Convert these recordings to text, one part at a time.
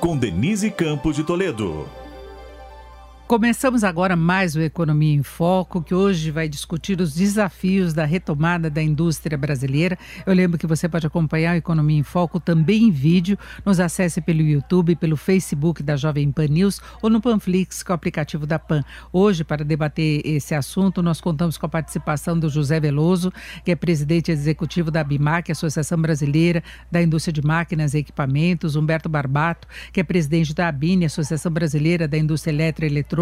Com Denise Campos de Toledo. Começamos agora mais o Economia em Foco, que hoje vai discutir os desafios da retomada da indústria brasileira. Eu lembro que você pode acompanhar o Economia em Foco também em vídeo. Nos acesse pelo YouTube, pelo Facebook da Jovem Pan News ou no Panflix, que é o aplicativo da Pan. Hoje, para debater esse assunto, nós contamos com a participação do José Veloso, que é presidente executivo da BIMAC, Associação Brasileira da Indústria de Máquinas e Equipamentos, Humberto Barbato, que é presidente da ABINE, Associação Brasileira da Indústria Elétrica e Eletrônica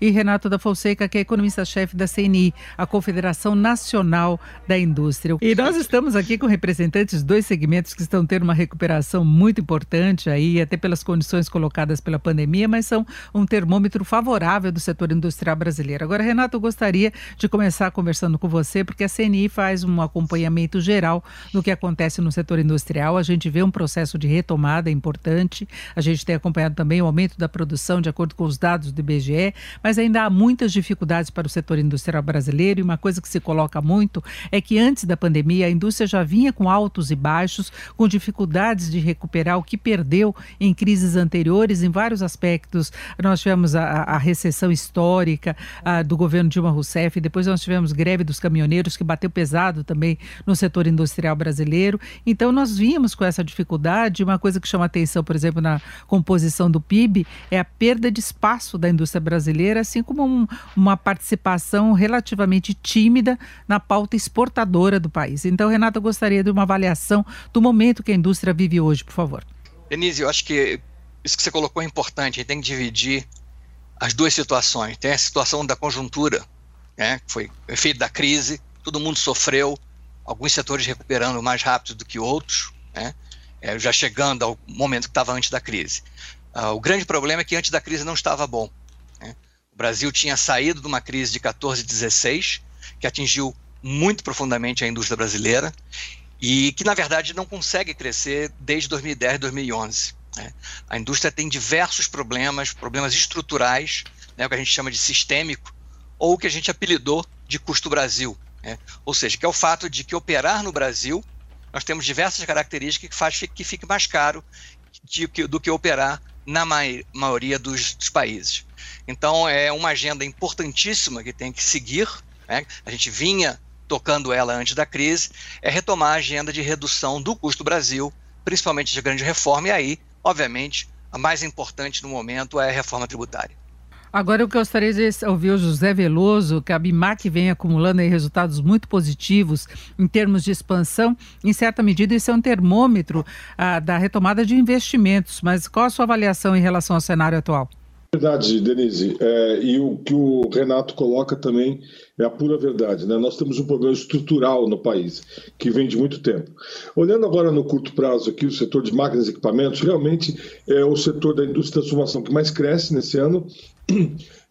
E Renato da Fonseca, que é economista-chefe da CNI, a Confederação Nacional da Indústria. E nós estamos aqui com representantes de dois segmentos que estão tendo uma recuperação muito importante aí, até pelas condições colocadas pela pandemia, mas são um termômetro favorável do setor industrial brasileiro. Agora, Renato, eu gostaria de começar conversando com você, porque a CNI faz um acompanhamento geral do que acontece no setor industrial. A gente vê um processo de retomada importante, a gente tem acompanhado também o aumento da produção, de acordo com os dados do IBGE IBGE, mas ainda há muitas dificuldades para o setor industrial brasileiro e uma coisa que se coloca muito é que antes da pandemia a indústria já vinha com altos e baixos, com dificuldades de recuperar o que perdeu em crises anteriores em vários aspectos. Nós tivemos a, a recessão histórica a, do governo Dilma Rousseff, depois nós tivemos greve dos caminhoneiros que bateu pesado também no setor industrial brasileiro. Então nós vimos com essa dificuldade, uma coisa que chama atenção, por exemplo, na composição do PIB é a perda de espaço da indústria brasileira, assim como um, uma participação relativamente tímida na pauta exportadora do país. Então, Renata, eu gostaria de uma avaliação do momento que a indústria vive hoje, por favor. Denise, eu acho que isso que você colocou é importante, a gente tem que dividir as duas situações. Tem a situação da conjuntura, né, que foi efeito da crise, todo mundo sofreu, alguns setores recuperando mais rápido do que outros, né, é, já chegando ao momento que estava antes da crise. Uh, o grande problema é que antes da crise não estava bom. Brasil tinha saído de uma crise de 14 e 16, que atingiu muito profundamente a indústria brasileira e que, na verdade, não consegue crescer desde 2010, 2011. Né? A indústria tem diversos problemas, problemas estruturais, né, o que a gente chama de sistêmico, ou o que a gente apelidou de custo Brasil. Né? Ou seja, que é o fato de que operar no Brasil, nós temos diversas características que fazem que fique mais caro de, do que operar na maioria dos, dos países. Então, é uma agenda importantíssima que tem que seguir. Né? A gente vinha tocando ela antes da crise, é retomar a agenda de redução do custo Brasil, principalmente de grande reforma, e aí, obviamente, a mais importante no momento é a reforma tributária. Agora eu gostaria de ouvir o José Veloso, que a BIMAC vem acumulando resultados muito positivos em termos de expansão. Em certa medida, isso é um termômetro ah, da retomada de investimentos. Mas qual a sua avaliação em relação ao cenário atual? Verdade, Denise. É, e o que o Renato coloca também é a pura verdade. Né? Nós temos um problema estrutural no país, que vem de muito tempo. Olhando agora no curto prazo aqui, o setor de máquinas e equipamentos, realmente é o setor da indústria de transformação que mais cresce nesse ano.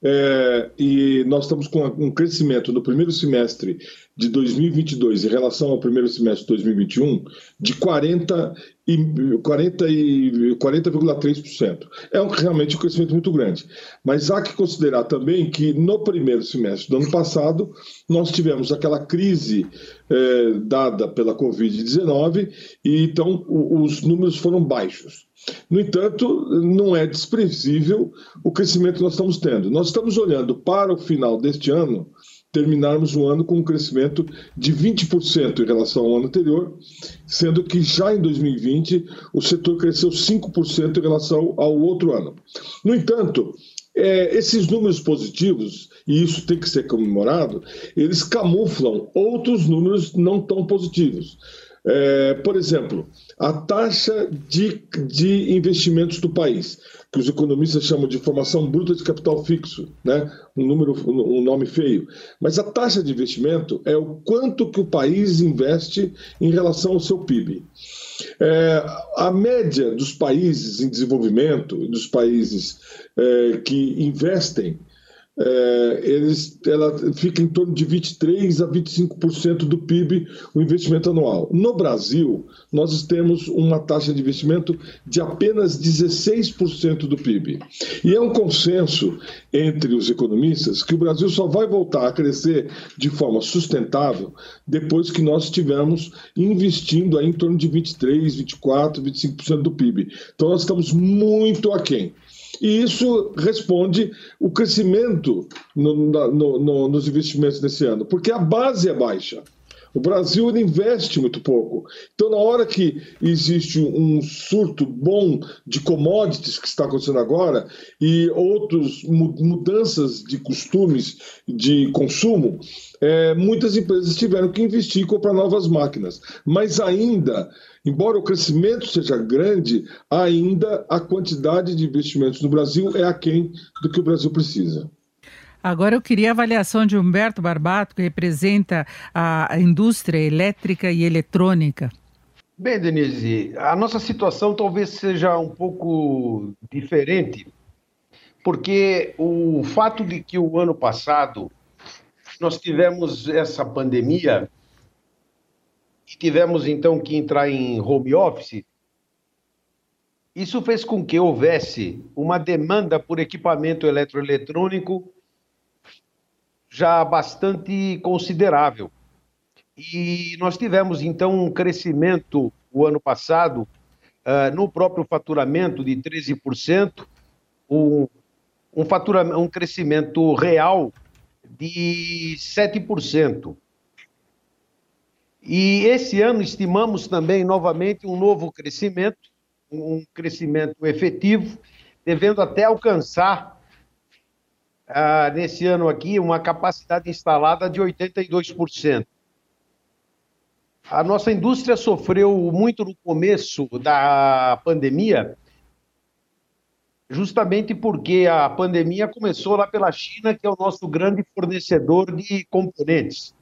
É, e nós estamos com um crescimento no primeiro semestre de 2022 em relação ao primeiro semestre de 2021 de 40 e 40 e 40,3%. É um, realmente um crescimento muito grande. Mas há que considerar também que no primeiro semestre do ano passado nós tivemos aquela crise é, dada pela Covid-19 e então os números foram baixos. No entanto, não é desprezível o crescimento que nós estamos tendo. Nós estamos olhando para o final deste ano, terminarmos o ano com um crescimento de 20% em relação ao ano anterior, sendo que já em 2020 o setor cresceu 5% em relação ao outro ano. No entanto, é, esses números positivos e isso tem que ser comemorado, eles camuflam outros números não tão positivos. É, por exemplo, a taxa de, de investimentos do país, que os economistas chamam de formação bruta de capital fixo, né? um, número, um nome feio. Mas a taxa de investimento é o quanto que o país investe em relação ao seu PIB. É, a média dos países em desenvolvimento, dos países é, que investem é, eles, ela fica em torno de 23% a 25% do PIB o investimento anual. No Brasil, nós temos uma taxa de investimento de apenas 16% do PIB. E é um consenso entre os economistas que o Brasil só vai voltar a crescer de forma sustentável depois que nós estivermos investindo aí em torno de 23%, 24%, 25% do PIB. Então, nós estamos muito aquém. E isso responde o crescimento no, no, no, nos investimentos nesse ano, porque a base é baixa. O Brasil investe muito pouco. Então, na hora que existe um surto bom de commodities que está acontecendo agora e outras mudanças de costumes de consumo, é, muitas empresas tiveram que investir e comprar novas máquinas. Mas ainda Embora o crescimento seja grande, ainda a quantidade de investimentos no Brasil é aquém do que o Brasil precisa. Agora eu queria a avaliação de Humberto Barbato, que representa a indústria elétrica e eletrônica. Bem, Denise, a nossa situação talvez seja um pouco diferente, porque o fato de que o ano passado nós tivemos essa pandemia e tivemos então que entrar em home office, isso fez com que houvesse uma demanda por equipamento eletroeletrônico já bastante considerável. E nós tivemos então um crescimento o ano passado uh, no próprio faturamento de 13%, um, um, fatura, um crescimento real de 7%. E esse ano estimamos também novamente um novo crescimento, um crescimento efetivo, devendo até alcançar ah, nesse ano aqui uma capacidade instalada de 82%. A nossa indústria sofreu muito no começo da pandemia, justamente porque a pandemia começou lá pela China, que é o nosso grande fornecedor de componentes.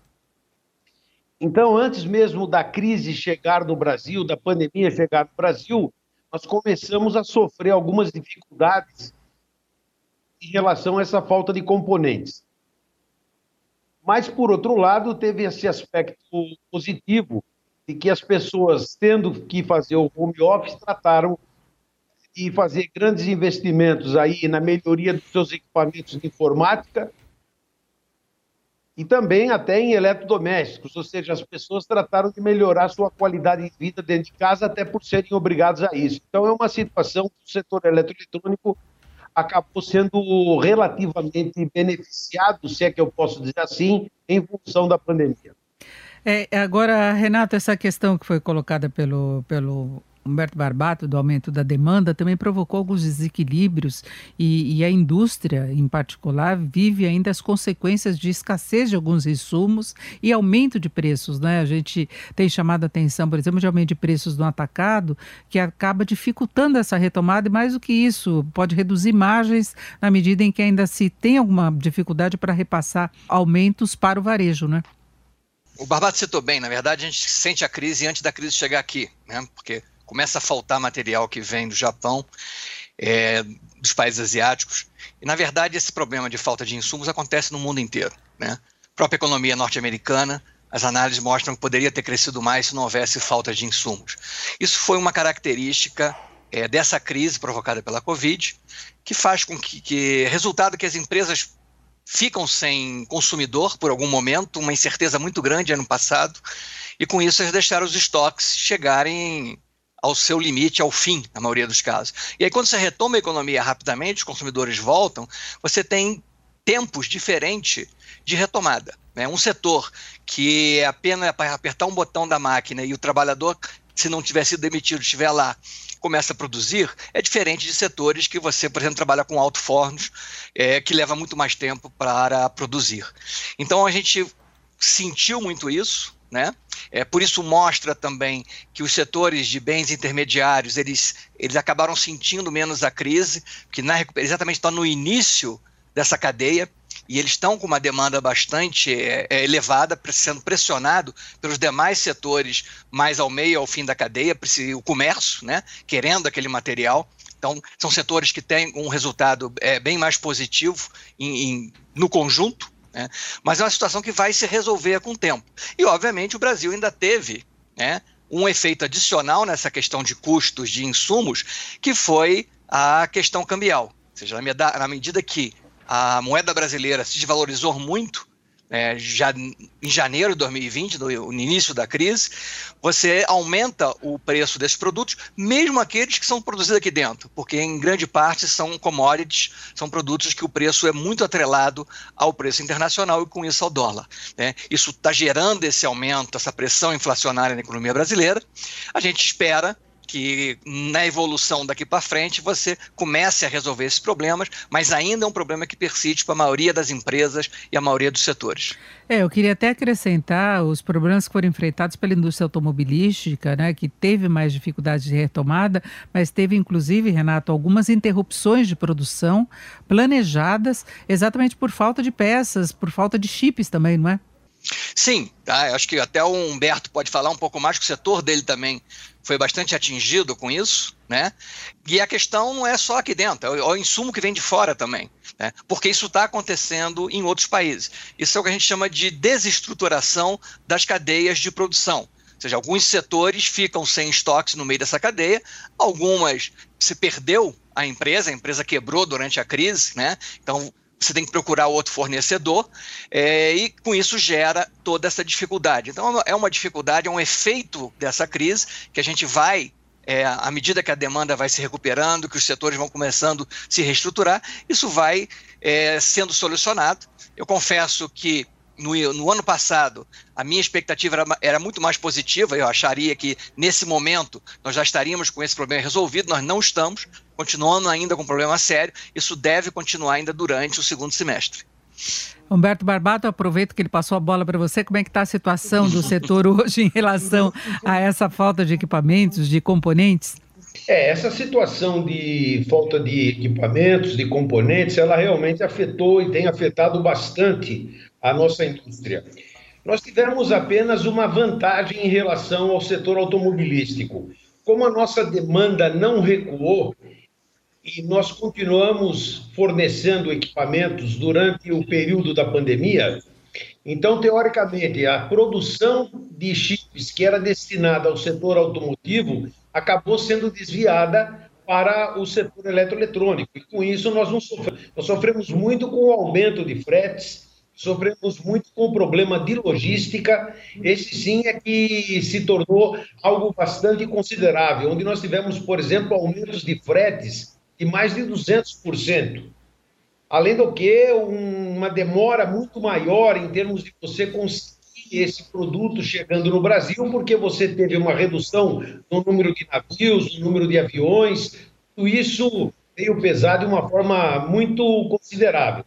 Então, antes mesmo da crise chegar no Brasil, da pandemia chegar no Brasil, nós começamos a sofrer algumas dificuldades em relação a essa falta de componentes. Mas, por outro lado, teve esse aspecto positivo de que as pessoas, tendo que fazer o home office, trataram de fazer grandes investimentos aí na melhoria dos seus equipamentos de informática e também até em eletrodomésticos, ou seja, as pessoas trataram de melhorar sua qualidade de vida dentro de casa até por serem obrigados a isso. Então é uma situação que o setor eletroeletrônico acabou sendo relativamente beneficiado, se é que eu posso dizer assim, em função da pandemia. É, agora, Renato, essa questão que foi colocada pelo, pelo Humberto Barbato, do aumento da demanda, também provocou alguns desequilíbrios e, e, a indústria, em particular, vive ainda as consequências de escassez de alguns insumos e aumento de preços. Né? A gente tem chamado a atenção, por exemplo, de aumento de preços no atacado, que acaba dificultando essa retomada e, mais do que isso, pode reduzir margens na medida em que ainda se tem alguma dificuldade para repassar aumentos para o varejo. Né? O Barbato citou bem, na verdade, a gente sente a crise antes da crise chegar aqui, né? porque começa a faltar material que vem do Japão, é, dos países asiáticos. E, na verdade, esse problema de falta de insumos acontece no mundo inteiro. Né? A própria economia norte-americana, as análises mostram que poderia ter crescido mais se não houvesse falta de insumos. Isso foi uma característica é, dessa crise provocada pela Covid, que faz com que, que resultado que as empresas ficam sem consumidor por algum momento, uma incerteza muito grande ano passado, e com isso eles deixaram os estoques chegarem ao seu limite, ao fim, na maioria dos casos. E aí, quando você retoma a economia rapidamente, os consumidores voltam, você tem tempos diferentes de retomada. Né? Um setor que é apenas para apertar um botão da máquina e o trabalhador se não tiver sido demitido, estiver lá, começa a produzir, é diferente de setores que você, por exemplo, trabalha com alto fornos, é, que leva muito mais tempo para produzir. Então a gente sentiu muito isso, né? É, por isso mostra também que os setores de bens intermediários eles, eles acabaram sentindo menos a crise, que na, exatamente está no início dessa cadeia e eles estão com uma demanda bastante é, é elevada, sendo pressionado pelos demais setores mais ao meio, ao fim da cadeia, o comércio, né, querendo aquele material. Então, são setores que têm um resultado é, bem mais positivo em, em, no conjunto, né? Mas é uma situação que vai se resolver com o tempo. E, obviamente, o Brasil ainda teve né, um efeito adicional nessa questão de custos de insumos, que foi a questão cambial. Ou seja, na medida que a moeda brasileira se desvalorizou muito, é, já em janeiro de 2020, no, início da crise, você aumenta o preço desses produtos, mesmo aqueles que são produzidos aqui dentro, porque em grande parte são commodities, são produtos que o preço é muito atrelado ao preço internacional e com isso ao dólar. Né? Isso está gerando esse aumento, essa pressão inflacionária na economia brasileira. A gente espera que na evolução daqui para frente você comece a resolver esses problemas, mas ainda é um problema que persiste para a maioria das empresas e a maioria dos setores. É, eu queria até acrescentar os problemas que foram enfrentados pela indústria automobilística, né, que teve mais dificuldades de retomada, mas teve inclusive, Renato, algumas interrupções de produção planejadas exatamente por falta de peças, por falta de chips também, não é? Sim, tá? acho que até o Humberto pode falar um pouco mais, que o setor dele também foi bastante atingido com isso, né? E a questão não é só aqui dentro, é o, é insumo que vem de fora também, né? Porque isso está acontecendo em outros países. Isso é o que a gente chama de desestruturação das cadeias de produção. Ou seja, alguns setores ficam sem estoques no meio dessa cadeia, algumas se perdeu a empresa, a empresa quebrou durante a crise, né? Então você tem que procurar outro fornecedor, é, e com isso gera toda essa dificuldade. Então, é uma dificuldade, é um efeito dessa crise que a gente vai, é, à medida que a demanda vai se recuperando, que os setores vão começando a se reestruturar, isso vai é, sendo solucionado. Eu confesso que no, no, ano passado, a minha expectativa era, era, muito mais positiva. Eu acharia que nesse momento nós já estaríamos com esse problema resolvido. Nós não estamos, continuando ainda com um problema sério. Isso deve continuar ainda durante o segundo semestre. Humberto Barbato, aproveito que ele passou a bola para você. Como é que está a situação do setor hoje em relação a essa falta de equipamentos, de componentes? É, essa situação de falta de equipamentos, de componentes, ela realmente afetou e tem afetado bastante a nossa indústria. Nós tivemos apenas uma vantagem em relação ao setor automobilístico. Como a nossa demanda não recuou e nós continuamos fornecendo equipamentos durante o período da pandemia, então, teoricamente, a produção de chips que era destinada ao setor automotivo acabou sendo desviada para o setor eletroeletrônico. E com isso, nós, não sofremos, nós sofremos muito com o aumento de fretes, sofremos muito com o problema de logística. Esse sim é que se tornou algo bastante considerável, onde nós tivemos, por exemplo, aumentos de fretes de mais de 200%. Além do que, uma demora muito maior em termos de você conseguir esse produto chegando no Brasil, porque você teve uma redução no número de navios, no número de aviões, tudo isso veio pesar de uma forma muito considerável.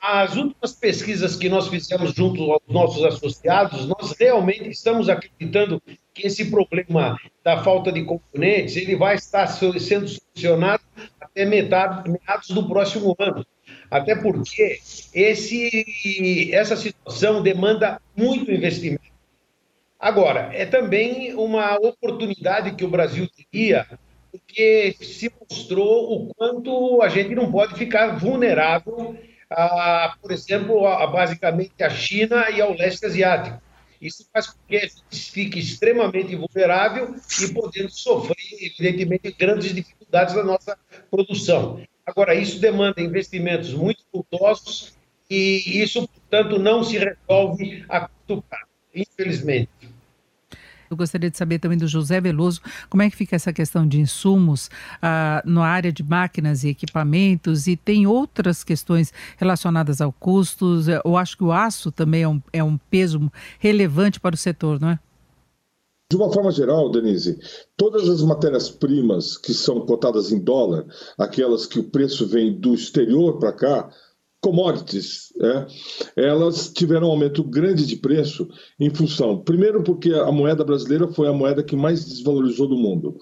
As últimas pesquisas que nós fizemos junto aos nossos associados, nós realmente estamos acreditando que esse problema da falta de componentes ele vai estar sendo solucionado até metade, meados do próximo ano. Até porque esse, essa situação demanda muito investimento. Agora, é também uma oportunidade que o Brasil teria, porque se mostrou o quanto a gente não pode ficar vulnerável a, por exemplo, a, basicamente a China e ao leste asiático. Isso faz com que a gente fique extremamente vulnerável e podendo sofrer, evidentemente, grandes dificuldades na nossa produção. Agora, isso demanda investimentos muito custosos e isso, portanto, não se resolve a curto prazo, infelizmente. Eu gostaria de saber também do José Veloso como é que fica essa questão de insumos ah, na área de máquinas e equipamentos e tem outras questões relacionadas ao custos. Eu acho que o aço também é um, é um peso relevante para o setor, não é? De uma forma geral, Denise, todas as matérias-primas que são cotadas em dólar, aquelas que o preço vem do exterior para cá, commodities, é, elas tiveram um aumento grande de preço em função, primeiro porque a moeda brasileira foi a moeda que mais desvalorizou do mundo.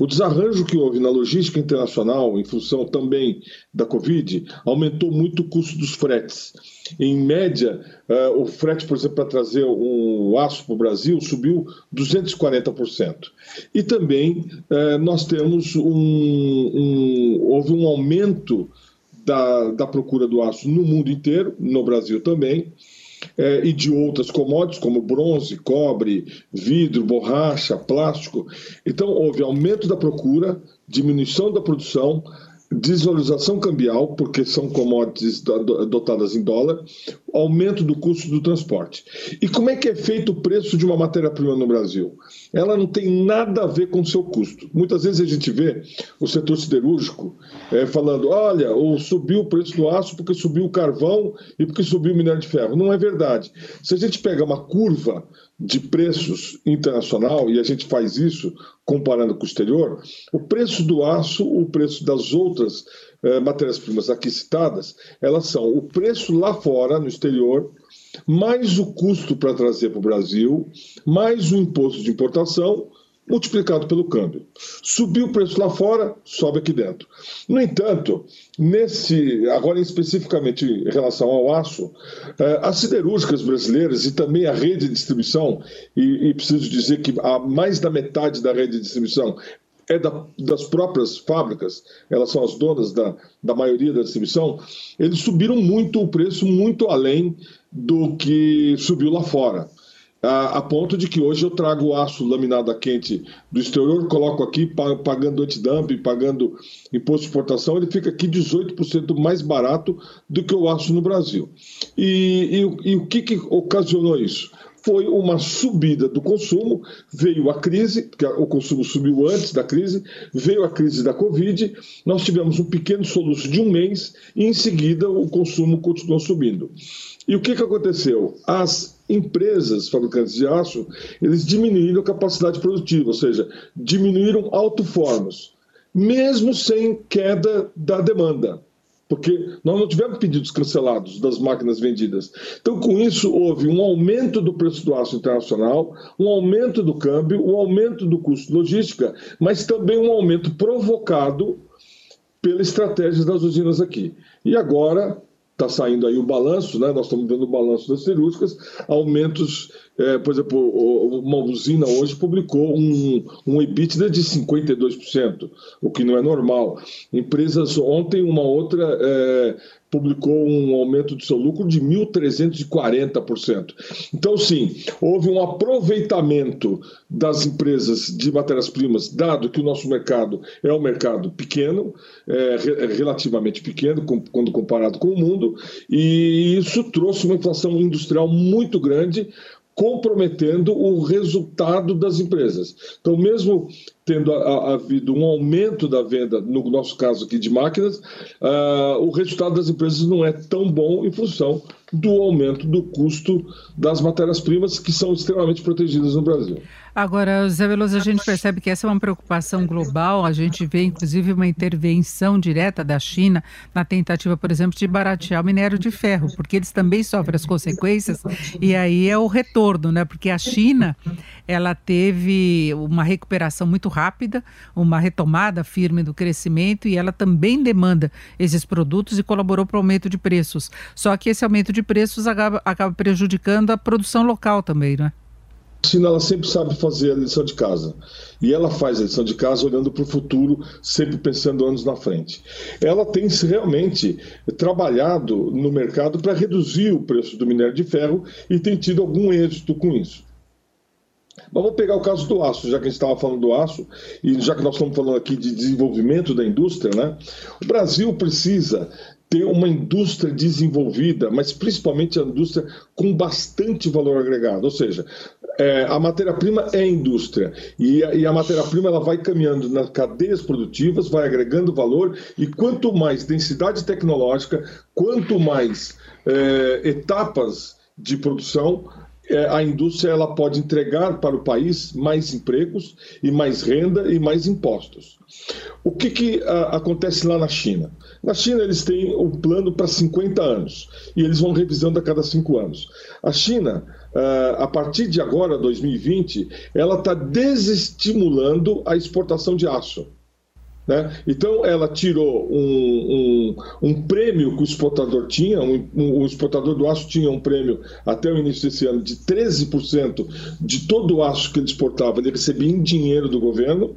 O desarranjo que houve na logística internacional, em função também da Covid, aumentou muito o custo dos fretes. Em média, uh, o frete, por exemplo, para trazer um aço para o Brasil subiu 240%. E também uh, nós temos um, um, houve um aumento da, da procura do aço no mundo inteiro, no Brasil também, é, e de outras commodities, como bronze, cobre, vidro, borracha, plástico. Então, houve aumento da procura, diminuição da produção, desvalorização cambial, porque são commodities dotadas em dólar, aumento do custo do transporte. E como é que é feito o preço de uma matéria-prima no Brasil? Ela não tem nada a ver com o seu custo. Muitas vezes a gente vê o setor siderúrgico é, falando: olha, ou subiu o preço do aço porque subiu o carvão e porque subiu o minério de ferro. Não é verdade. Se a gente pega uma curva de preços internacional, e a gente faz isso comparando com o exterior, o preço do aço, o preço das outras matérias-primas aqui citadas, elas são o preço lá fora, no exterior, mais o custo para trazer para o Brasil, mais o imposto de importação, multiplicado pelo câmbio. Subiu o preço lá fora, sobe aqui dentro. No entanto, nesse, agora especificamente em relação ao aço, eh, as siderúrgicas brasileiras e também a rede de distribuição, e, e preciso dizer que a mais da metade da rede de distribuição é da, das próprias fábricas, elas são as donas da, da maioria da distribuição, eles subiram muito o preço, muito além do que subiu lá fora a, a, ponto de que hoje eu trago aço laminado a quente do exterior, coloco aqui pagando antidumping, pagando imposto de exportação, ele fica aqui 18% mais barato do que o aço no Brasil. E, e, e o que, que ocasionou isso? Foi uma subida do consumo, veio a crise, porque o consumo subiu antes da crise, veio a crise da Covid, nós tivemos um pequeno soluço de um mês e em seguida o consumo continuou subindo. E o que, que aconteceu? As empresas fabricantes de aço, eles diminuíram a capacidade produtiva, ou seja, diminuíram alto-fornos, mesmo sem queda da demanda porque nós não tivemos pedidos cancelados das máquinas vendidas. Então, com isso, houve um aumento do preço do aço internacional, um aumento do câmbio, um aumento do custo de logística, mas também um aumento provocado pela estratégia das usinas aqui. E agora está saindo aí o balanço, né? nós estamos vendo o balanço das cirúrgicas, aumentos, é, por exemplo, uma usina hoje publicou um, um EBITDA de 52%, o que não é normal. Empresas, ontem uma outra é, publicou um aumento do seu lucro de 1.340%. Então, sim, houve um aproveitamento das empresas de matérias-primas, dado que o nosso mercado é um mercado pequeno, é, relativamente pequeno, quando comparado com o mundo, e isso trouxe uma inflação industrial muito grande, comprometendo o resultado das empresas. Então, mesmo tendo havido um aumento da venda, no nosso caso aqui de máquinas, uh, o resultado das empresas não é tão bom em função do aumento do custo das matérias-primas que são extremamente protegidas no Brasil. Agora, Zé Veloso, a gente percebe que essa é uma preocupação global. A gente vê, inclusive, uma intervenção direta da China na tentativa, por exemplo, de baratear o minério de ferro, porque eles também sofrem as consequências. E aí é o retorno, né? Porque a China, ela teve uma recuperação muito rápida, uma retomada firme do crescimento e ela também demanda esses produtos e colaborou para o aumento de preços. Só que esse aumento de preços acaba, acaba prejudicando a produção local também, né? A China ela sempre sabe fazer a lição de casa. E ela faz a lição de casa olhando para o futuro, sempre pensando anos na frente. Ela tem realmente trabalhado no mercado para reduzir o preço do minério de ferro e tem tido algum êxito com isso. Mas vamos pegar o caso do aço, já que a gente estava falando do aço, e já que nós estamos falando aqui de desenvolvimento da indústria, né? O Brasil precisa ter uma indústria desenvolvida, mas principalmente a indústria com bastante valor agregado, ou seja, é, a matéria-prima é indústria e, e a matéria-prima ela vai caminhando nas cadeias produtivas, vai agregando valor e quanto mais densidade tecnológica, quanto mais é, etapas de produção, é, a indústria ela pode entregar para o país mais empregos e mais renda e mais impostos. O que, que a, acontece lá na China? Na China, eles têm um plano para 50 anos e eles vão revisando a cada cinco anos. A China, a partir de agora, 2020, ela está desestimulando a exportação de aço. Né? Então, ela tirou um, um, um, prêmio que o exportador tinha, um, o exportador do aço tinha um prêmio até o início desse ano de 13% de todo o aço que ele exportava, ele recebia em dinheiro do governo,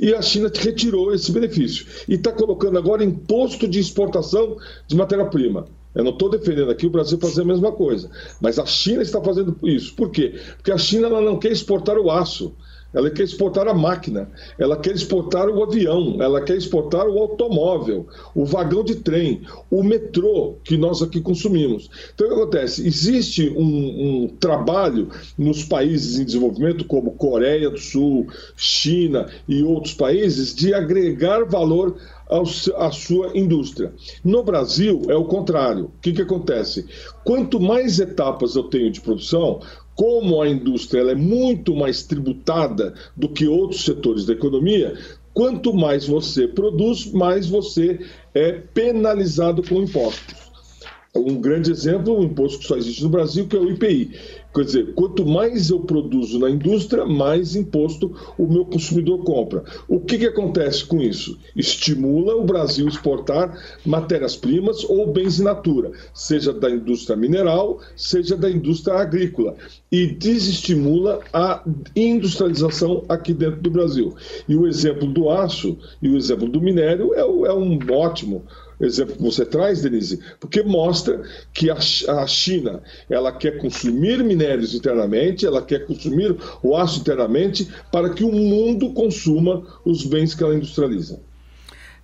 e a China retirou esse benefício. E está colocando agora imposto de exportação de matéria-prima. Eu não estou defendendo aqui o Brasil fazer a mesma coisa, mas a China está fazendo isso. Por quê? Porque a China ela não quer exportar o aço ela quer exportar a máquina, ela quer exportar o avião, ela quer exportar o automóvel, o vagão de trem, o metrô que nós aqui consumimos. Então, o que acontece? Existe um, um trabalho nos países em desenvolvimento, como Coreia do Sul, China e outros países, de agregar valor à sua indústria. No Brasil é o contrário. O que, que acontece? Quanto mais etapas eu tenho de produção, como a indústria é muito mais tributada do que outros setores da economia, quanto mais você produz, mais você é penalizado com impostos. Um grande exemplo, um imposto que só existe no Brasil, que é o IPI. Quer dizer, quanto mais eu produzo na indústria, mais imposto o meu consumidor compra. O que, que acontece com isso? Estimula o Brasil exportar matérias-primas ou bens in natura, seja da indústria mineral, seja da indústria agrícola, e desestimula a industrialização aqui dentro do Brasil. E o exemplo do aço e o exemplo do minério é, é um ótimo exemplo que você traz, Denise, porque mostra que a, China ela quer consumir minérios internamente, ela quer consumir o aço internamente para que o mundo consuma os bens que ela industrializa.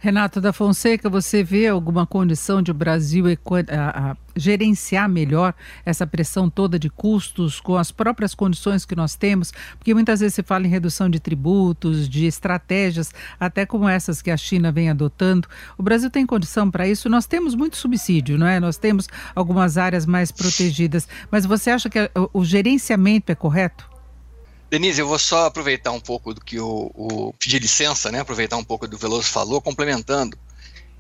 Renato da Fonseca, você vê alguma condição de o Brasil gerenciar melhor essa pressão toda de custos com as próprias condições que nós temos? Porque muitas vezes se fala em redução de tributos, de estratégias, até como essas que a China vem adotando. O Brasil tem condição para isso? Nós temos muito subsídio, não é? Nós temos algumas áreas mais protegidas, mas você acha que o gerenciamento é correto? Denise, eu vou só aproveitar um pouco do que o, o pedir licença, né? Aproveitar um pouco do Veloso falou, complementando.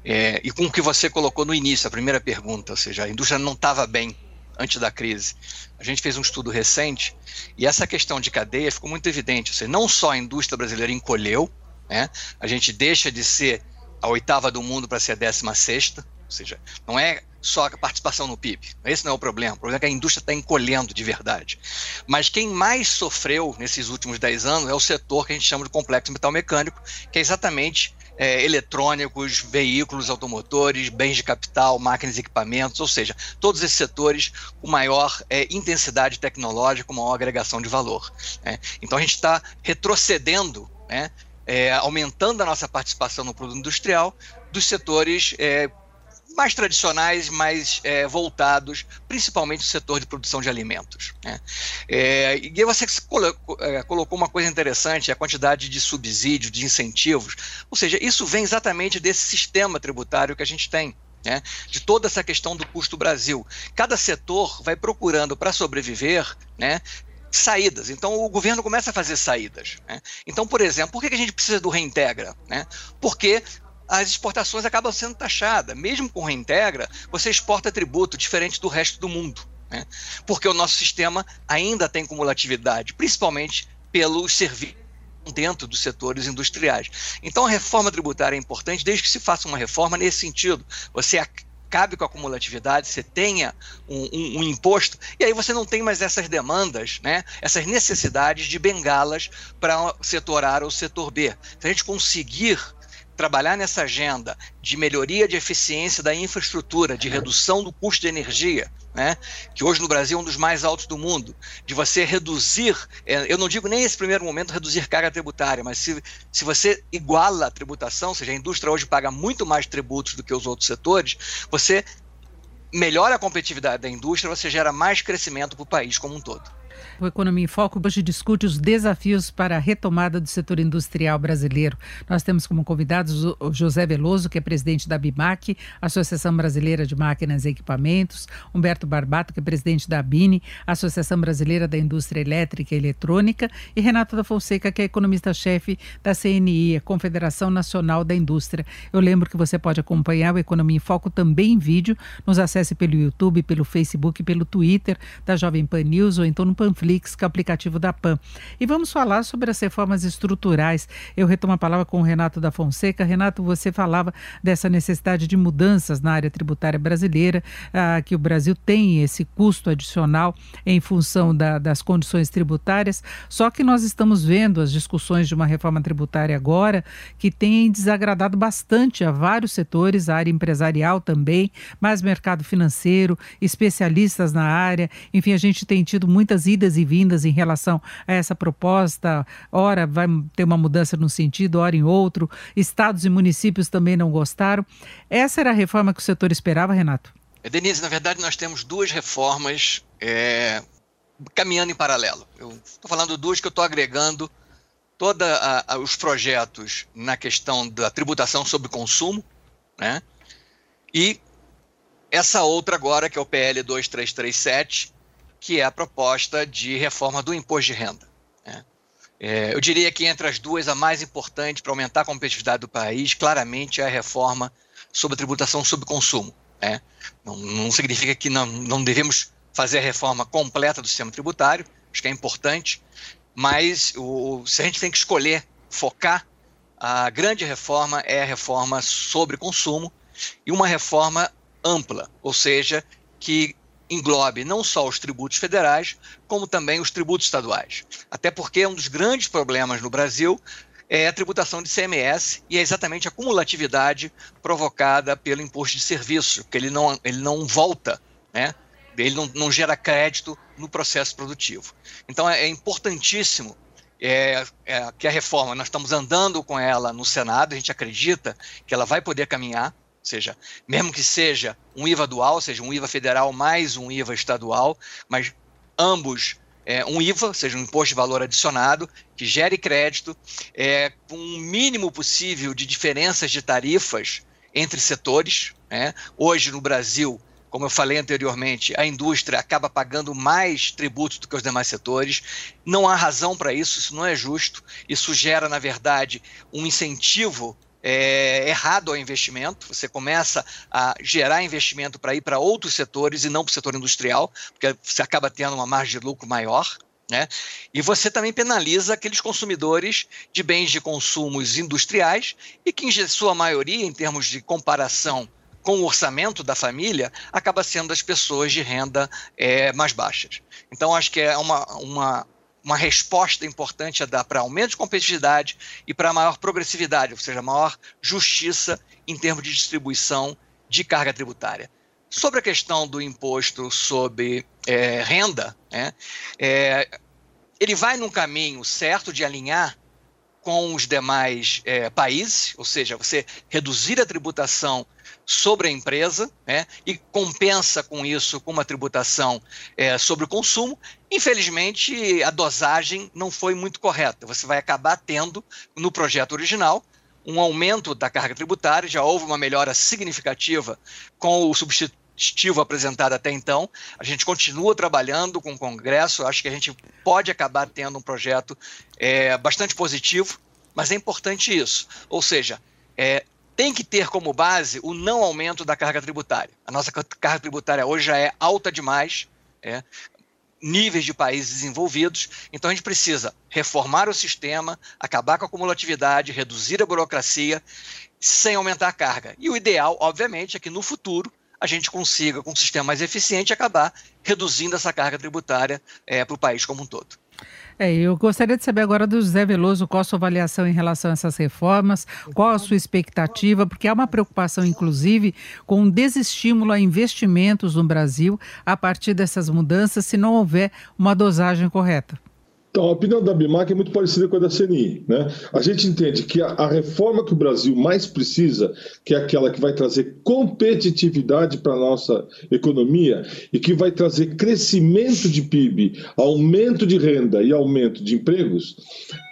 É, e com o que você colocou no início, a primeira pergunta, ou seja, a indústria não estava bem antes da crise. A gente fez um estudo recente e essa questão de cadeia ficou muito evidente. Ou seja, não só a indústria brasileira encolheu, né? a gente deixa de ser a oitava do mundo para ser a décima sexta, ou seja, não é só a participação no PIB. Esse não é o problema. O problema é que a indústria está encolhendo de verdade. Mas quem mais sofreu nesses últimos 10 anos é o setor que a gente chama de complexo metal mecânico, que é exatamente é, eletrônicos, veículos automotores, bens de capital, máquinas e equipamentos, ou seja, todos esses setores com maior é, intensidade tecnológica, com maior agregação de valor. Né? Então a gente está retrocedendo, né? é, aumentando a nossa participação no produto industrial dos setores é, mais tradicionais, mais é, voltados, principalmente no setor de produção de alimentos. Né? É, e você colocou, é, colocou uma coisa interessante, a quantidade de subsídios, de incentivos, ou seja, isso vem exatamente desse sistema tributário que a gente tem. Né, de toda essa questão do custo Brasil. Cada setor vai procurando para sobreviver né, saídas. Então o governo começa a fazer saídas. Né? Então, por exemplo, por que a gente precisa do reintegra? Né? Porque as exportações acabam sendo taxadas. Mesmo com reintegra, você exporta tributo diferente do resto do mundo. Né? Porque o nosso sistema ainda tem cumulatividade, principalmente pelos serviços dentro dos setores industriais. Então a reforma tributária é importante desde que se faça uma reforma nesse sentido. Você acabe com a cumulatividade, você tenha um, um, um, imposto, e aí você não tem mais essas demandas, né, essas necessidades de bengalas para setor A ou setor B. Se a gente conseguir trabalhar nessa agenda de melhoria de eficiência da infraestrutura, de redução do custo de energia, né, que hoje no Brasil é um dos mais altos do mundo, de você reduzir, é, eu não digo nem nesse primeiro momento reduzir carga tributária, mas se, se você iguala a tributação, ou seja, a indústria hoje paga muito mais tributos do que os outros setores, você melhora a competitividade da indústria, você gera mais crescimento para o país como um todo. O Economia em Foco hoje discute os desafios para a retomada do setor industrial brasileiro. Nós temos como convidados o José Veloso, que é presidente da BIMAC, Associação Brasileira de Máquinas e Equipamentos, Humberto Barbato, que é presidente da ABINE, Associação Brasileira da Indústria Elétrica e Eletrônica, e Renato da Fonseca, que é economista-chefe da CNI, a Confederação Nacional da Indústria. Eu lembro que você pode acompanhar o Economia em Foco também em vídeo. Nos acesse pelo YouTube, pelo Facebook, pelo Twitter da Jovem Pan News ou então no Panflix, que é o aplicativo da PAN. E vamos falar sobre as reformas estruturais. Eu retomo a palavra com o Renato da Fonseca. Renato, você falava dessa necessidade de mudanças na área tributária brasileira, ah, que o Brasil tem esse custo adicional em função da, das condições tributárias. Só que nós estamos vendo as discussões de uma reforma tributária agora que tem desagradado bastante a vários setores, a área empresarial também, mas mercado financeiro, especialistas na área. Enfim, a gente tem tido muitas idas e vindas em relação a essa proposta. Ora, vai ter uma mudança num sentido, ora em outro. Estados e municípios também não gostaram. Essa era a reforma que o setor esperava, Renato? É, Denise, na verdade, nós temos duas reformas é, caminhando em paralelo. Eu estou falando duas que eu estou agregando todos os projetos na questão da tributação sobre consumo, né? E essa outra agora, que é o PL 2337, que é a proposta de reforma do imposto de renda. Né? É, eu diria que entre as duas, a mais importante para aumentar a competitividade do país, claramente é a reforma sobre a tributação sobre consumo. Né? Não, não, significa que não, não devemos fazer a reforma completa do sistema tributário, acho que é importante, mas o, se a gente tem que escolher, focar, a grande reforma é a reforma sobre consumo e uma reforma ampla, ou seja, que englobe não só os tributos federais, como também os tributos estaduais. Até porque um dos grandes problemas no Brasil é a tributação de CMS e é exatamente a cumulatividade provocada pelo imposto de serviço, que ele não, ele não volta, né? ele não, não gera crédito no processo produtivo. Então é, é importantíssimo é, é, que a reforma, nós estamos andando com ela no Senado, a gente acredita que ela vai poder caminhar, ou seja, mesmo que seja um IVA dual, ou seja, um IVA federal mais um IVA estadual, mas ambos é, um IVA, ou seja, um imposto de valor adicionado, que gere crédito, é, com o um mínimo possível de diferenças de tarifas entre setores. Né? Hoje, no Brasil, como eu falei anteriormente, a indústria acaba pagando mais tributos do que os demais setores. Não há razão para isso, isso não é justo. Isso gera, na verdade, um incentivo é, errado ao investimento. Você começa a gerar investimento para ir para outros setores e não para o setor industrial, porque você acaba tendo uma margem de lucro maior. Né? E você também penaliza aqueles consumidores de bens de consumos industriais e que, em sua maioria, em termos de comparação com o orçamento da família, acaba sendo as pessoas de renda é, mais baixas. Então, acho que é uma, uma, uma resposta importante a dar para aumento de competitividade e para maior progressividade, ou seja, maior justiça em termos de distribuição de carga tributária. Sobre a questão do imposto sobre é, renda, né, é, ele vai num caminho certo de alinhar com os demais é, países, ou seja, você reduzir a tributação sobre a empresa né, e compensa com isso com uma tributação é, sobre o consumo. Infelizmente, a dosagem não foi muito correta. Você vai acabar tendo, no projeto original, um aumento da carga tributária, já houve uma melhora significativa com o substitutivo apresentado até então. A gente continua trabalhando com o Congresso, acho que a gente pode acabar tendo um projeto é, bastante positivo, mas é importante isso. Ou seja, é, tem que ter como base o não aumento da carga tributária. A nossa carga tributária hoje já é alta demais, é, níveis de países desenvolvidos, então a gente precisa reformar o sistema, acabar com a acumulatividade, reduzir a burocracia, sem aumentar a carga. E o ideal, obviamente, é que no futuro a gente consiga, com um sistema mais eficiente, acabar reduzindo essa carga tributária é, para o país como um todo. É, eu gostaria de saber agora do José Veloso qual a sua avaliação em relação a essas reformas, qual a sua expectativa, porque há uma preocupação, inclusive, com um desestímulo a investimentos no Brasil a partir dessas mudanças, se não houver uma dosagem correta. Então, a opinião da BIMAC é muito parecida com a da CNI. Né? A gente entende que a, a, reforma que o Brasil mais precisa, que é aquela que vai trazer competitividade para a nossa economia e que vai trazer crescimento de PIB, aumento de renda e aumento de empregos,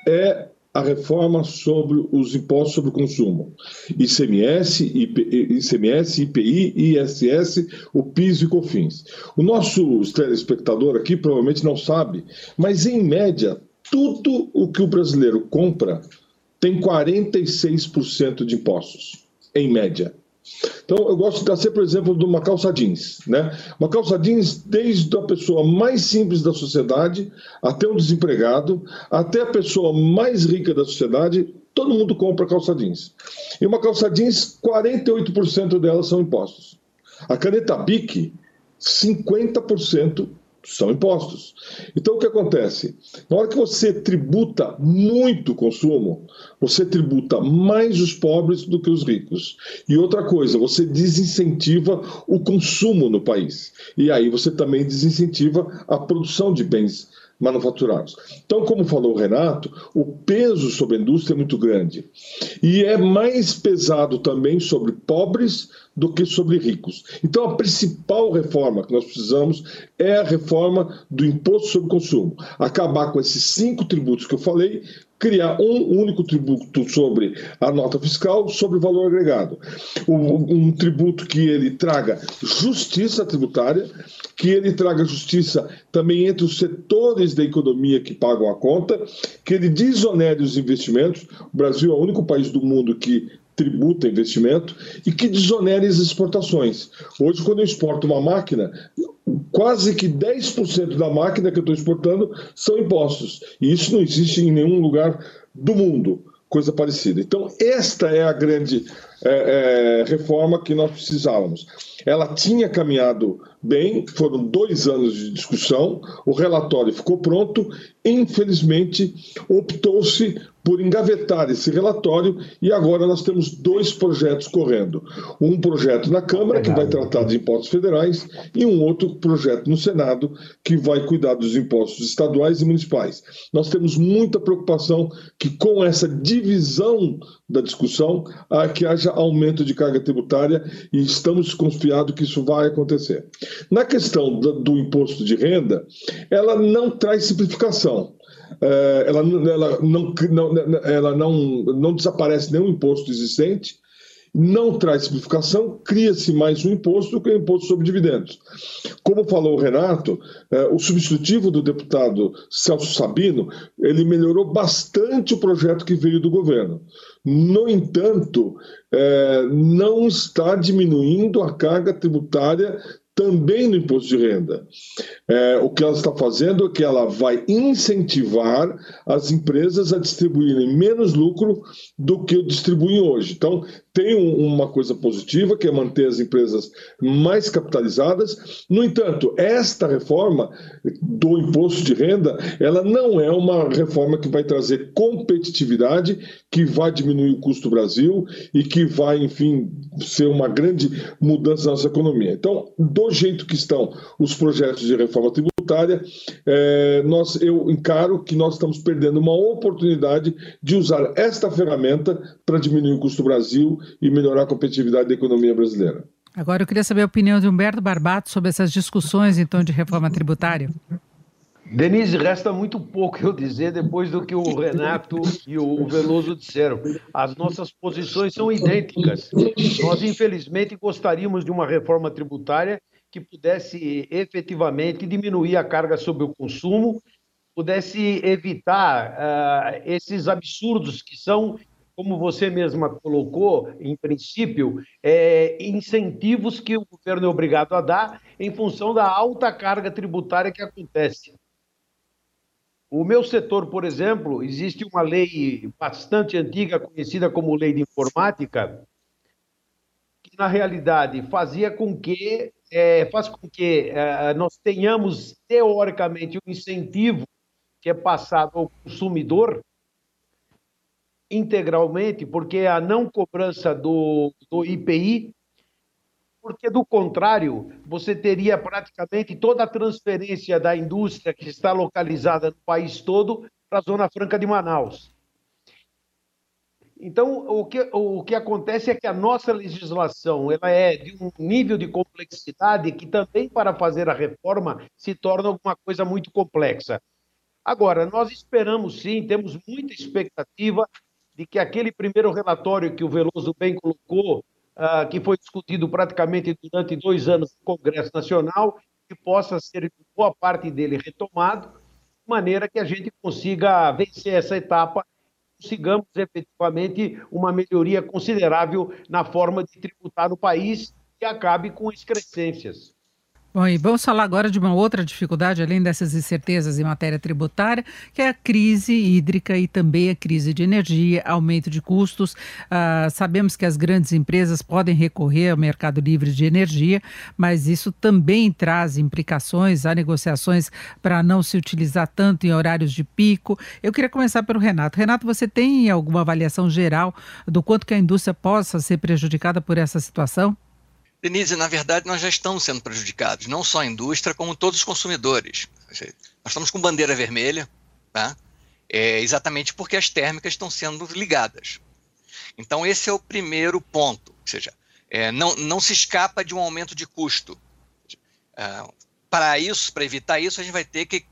é a reforma sobre os impostos sobre o consumo. ICMS, IP, ICMS, IPI, ISS, o PIS e COFINS. O nosso telespectador aqui provavelmente não sabe, mas em média, tudo o que o brasileiro compra tem 46% de impostos, em média. Então, eu gosto de dar sempre o exemplo de uma calça jeans. Né? Uma calça jeans, desde a pessoa mais simples da sociedade, até um desempregado, até a pessoa mais rica da sociedade, todo mundo compra calça jeans. E uma calça jeans, 48% delas são impostos. A caneta BIC, 50% são impostos. Então, o que acontece? Na hora que você tributa muito o consumo, você tributa mais os pobres do que os ricos. E outra coisa, você desincentiva o consumo no país. E aí você também desincentiva a produção de bens manufaturados. Então, como falou o Renato, o peso sobre a indústria é muito grande. E é mais pesado também sobre pobres do que sobre ricos. Então, a principal reforma que nós precisamos é a reforma do imposto sobre consumo. Acabar com esses cinco tributos que eu falei, criar um único tributo sobre a nota fiscal, sobre o valor agregado. Um, um, tributo que ele traga justiça tributária, que ele traga justiça também entre os setores da economia que pagam a conta, que ele desonere os investimentos. O Brasil é o único país do mundo que tributa investimento e que desonere as exportações. Hoje, quando eu exporto uma máquina, quase que 10% da máquina que eu estou exportando são impostos. E isso não existe em nenhum lugar do mundo, coisa parecida. Então, esta é a grande é, é, reforma que nós precisávamos. Ela tinha caminhado bem, foram dois anos de discussão, o relatório ficou pronto, infelizmente optou-se por engavetar esse relatório e agora nós temos dois projetos correndo. Um projeto na Câmara, que vai tratar de impostos federais, e um outro projeto no Senado, que vai cuidar dos impostos estaduais e municipais. Nós temos muita preocupação que com essa divisão da discussão, que haja aumento de carga tributária e estamos confiados que isso vai acontecer. Na questão do, do imposto de renda, ela não traz simplificação. É, ela, ela, não, não, ela não, não desaparece nenhum imposto existente, não traz simplificação, cria-se mais um imposto que o imposto sobre dividendos. Como falou o Renato, é, o substitutivo do deputado Celso Sabino, ele melhorou bastante o projeto que veio do governo. No entanto, é, não está diminuindo a carga tributária também no imposto de renda. É, o que ela está fazendo é que ela vai incentivar as empresas a distribuírem menos lucro do que distribuem hoje. Então, tem um, uma coisa positiva, que é manter as empresas mais capitalizadas. No entanto, esta reforma do imposto de renda, ela não é uma reforma que vai trazer competitividade, que vai diminuir o custo do Brasil e que vai, enfim, ser uma grande mudança na nossa economia. Então, do jeito que estão os projetos de reforma tributária, é, nós, eu encaro que nós estamos perdendo uma oportunidade de usar esta ferramenta para diminuir o custo do Brasil e melhorar a competitividade da economia brasileira. Agora eu queria saber a opinião de Humberto Barbato sobre essas discussões, então, de reforma tributária. Denise, resta muito pouco eu dizer depois do que o Renato e o Veloso disseram. As nossas posições são idênticas. Nós, infelizmente, gostaríamos de uma reforma tributária que pudesse efetivamente diminuir a carga sobre o consumo, pudesse evitar uh, esses absurdos que são como você mesma colocou, em princípio, é, incentivos que o governo é obrigado a dar em função da alta carga tributária que acontece. O meu setor, por exemplo, existe uma lei bastante antiga, conhecida como Lei de Informática, que na realidade fazia com que é, faz com que é, nós tenhamos teoricamente um incentivo que é passado ao consumidor integralmente, porque a não cobrança do, do IPI porque do contrário, você teria praticamente toda a transferência da indústria que está localizada no país todo para a Zona Franca de Manaus. Então, o que, o que acontece é que a nossa legislação ela é de um nível de complexidade que também, para fazer a reforma, se torna alguma coisa muito complexa. Agora, nós esperamos sim, temos muita expectativa de que aquele primeiro relatório que o Veloso bem colocou, uh, que foi discutido praticamente durante dois anos no Congresso Nacional, que possa ser boa parte dele retomado, de maneira que a gente consiga vencer essa etapa consigamos efetivamente uma melhoria considerável na forma de tributar no país que acabe com excrescências. Bom, e vamos falar agora de uma outra dificuldade, além dessas incertezas em matéria tributária, que é a crise hídrica e também a crise de energia, aumento de custos. Uh, sabemos que as grandes empresas podem recorrer ao mercado livre de energia, mas isso também traz implicações, há negociações para não se utilizar tanto em horários de pico. Eu queria começar pelo Renato. Renato, você tem alguma avaliação geral do quanto que a indústria possa ser prejudicada por essa situação? Denise, na verdade, nós já estamos sendo prejudicados, não só a indústria, como todos os consumidores. Nós estamos com bandeira vermelha, tá? É exatamente porque as térmicas estão sendo ligadas. Então, esse é o primeiro ponto. Ou seja, é, não, não se escapa de um aumento de custo. É, para isso, para evitar isso, a gente vai ter que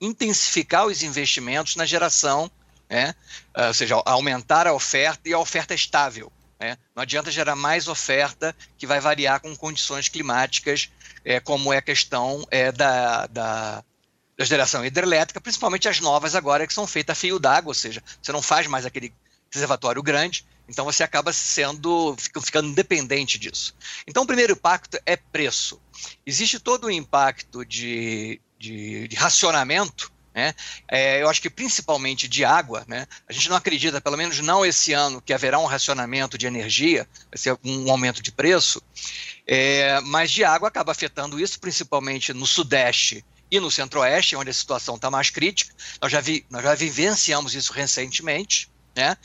intensificar os investimentos na geração, né? É, ou seja, aumentar a oferta e a oferta estável. Né? Não adianta gerar mais oferta que vai variar com condições climáticas, é, como é a questão é, da, da, da, geração hidrelétrica, principalmente as novas agora que são feitas a fio d'água, ou seja, você não faz mais aquele reservatório grande, então você acaba sendo ficando dependente disso. Então o primeiro impacto é preço. Existe todo o impacto de, de, de racionamento né? É, eu acho que principalmente de água, né? a gente não acredita, pelo menos não esse ano, que haverá um racionamento de energia, vai ser um aumento de preço, é, mas de água acaba afetando isso, principalmente no Sudeste e no Centro-Oeste, onde a situação está mais crítica. Nós já, vi, nós já vivenciamos isso recentemente. Né?